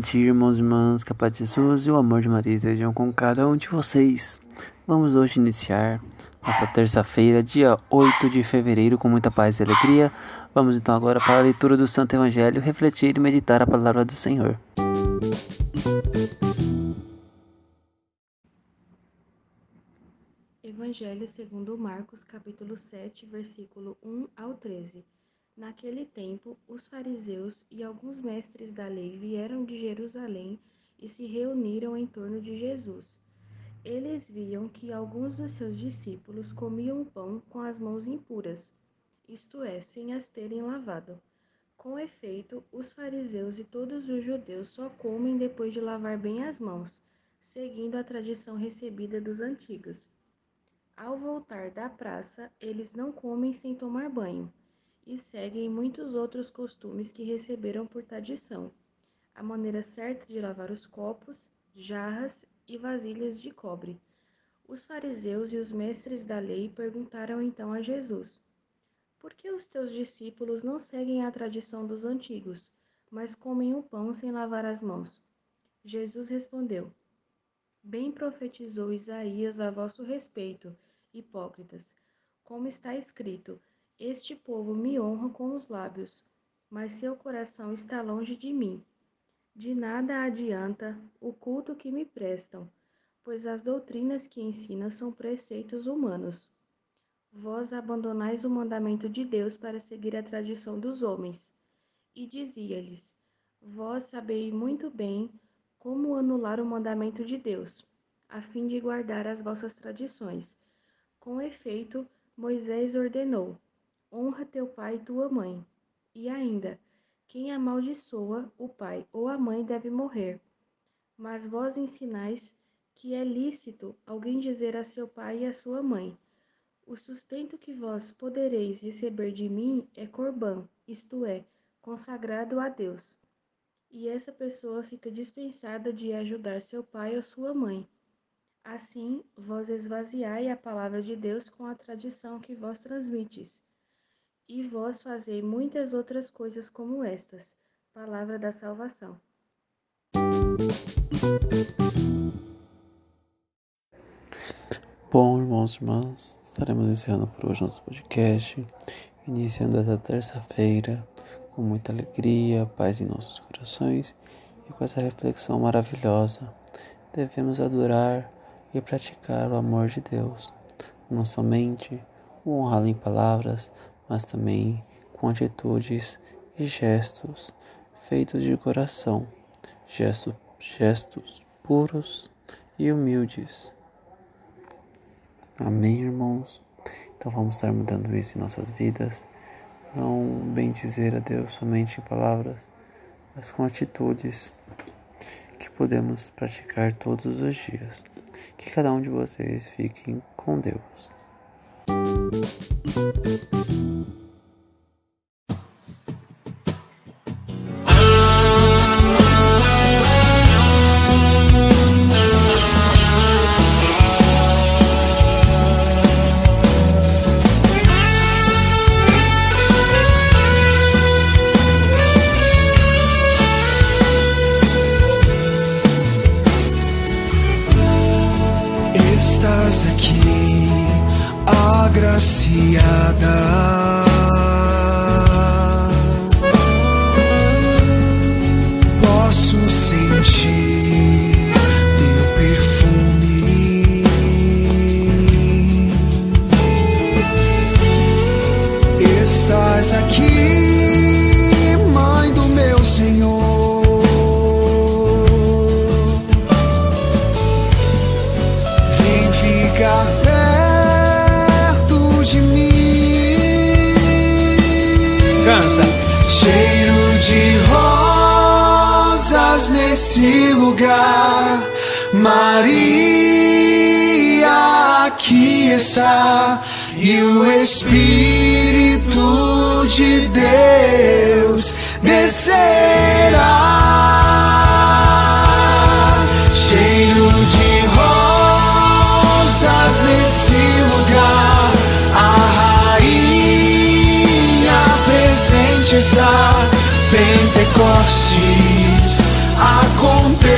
Bom irmãos e irmãs, que a de Jesus e o amor de Maria estejam com cada um de vocês. Vamos hoje iniciar nossa terça-feira, dia 8 de fevereiro, com muita paz e alegria. Vamos então agora para a leitura do Santo Evangelho, refletir e meditar a palavra do Senhor. Evangelho segundo Marcos, capítulo 7, versículo 1 ao 13. Naquele tempo, os fariseus e alguns mestres da lei vieram de Jerusalém e se reuniram em torno de Jesus. Eles viam que alguns dos seus discípulos comiam pão com as mãos impuras, isto é, sem as terem lavado. Com efeito, os fariseus e todos os judeus só comem depois de lavar bem as mãos, seguindo a tradição recebida dos antigos. Ao voltar da praça, eles não comem sem tomar banho e seguem muitos outros costumes que receberam por tradição. A maneira certa de lavar os copos, jarras e vasilhas de cobre. Os fariseus e os mestres da lei perguntaram então a Jesus: Por que os teus discípulos não seguem a tradição dos antigos, mas comem o pão sem lavar as mãos? Jesus respondeu: Bem profetizou Isaías a vosso respeito, hipócritas. Como está escrito: Este povo me honra com os lábios, mas seu coração está longe de mim. De nada adianta o culto que me prestam, pois as doutrinas que ensinam são preceitos humanos. Vós abandonais o mandamento de Deus para seguir a tradição dos homens. E dizia-lhes: Vós sabeis muito bem como anular o mandamento de Deus, a fim de guardar as vossas tradições. Com efeito, Moisés ordenou: Honra teu pai e tua mãe. E ainda, quem amaldiçoa o pai ou a mãe deve morrer. Mas vós ensinais que é lícito alguém dizer a seu pai e a sua mãe: O sustento que vós podereis receber de mim é corbã, isto é, consagrado a Deus. E essa pessoa fica dispensada de ajudar seu pai ou sua mãe. Assim, vós esvaziai a palavra de Deus com a tradição que vós transmites. E vós fazei muitas outras coisas como estas. Palavra da salvação. Bom, irmãos e irmãs, estaremos encerrando por hoje nosso podcast, iniciando essa terça-feira com muita alegria, paz em nossos corações e com essa reflexão maravilhosa. Devemos adorar e praticar o amor de Deus, não somente o honrá-lo em palavras, mas também com atitudes e gestos feitos de coração, gestos, gestos puros e humildes. Amém, irmãos? Então vamos estar mudando isso em nossas vidas. Não bem dizer a Deus somente em palavras, mas com atitudes que podemos praticar todos os dias. Que cada um de vocês fiquem com Deus. thank you ficar perto de mim. Canta. Cheiro de rosas nesse lugar. Maria aqui está. E o Espírito de Deus descerá. Está. Pentecostes acontece.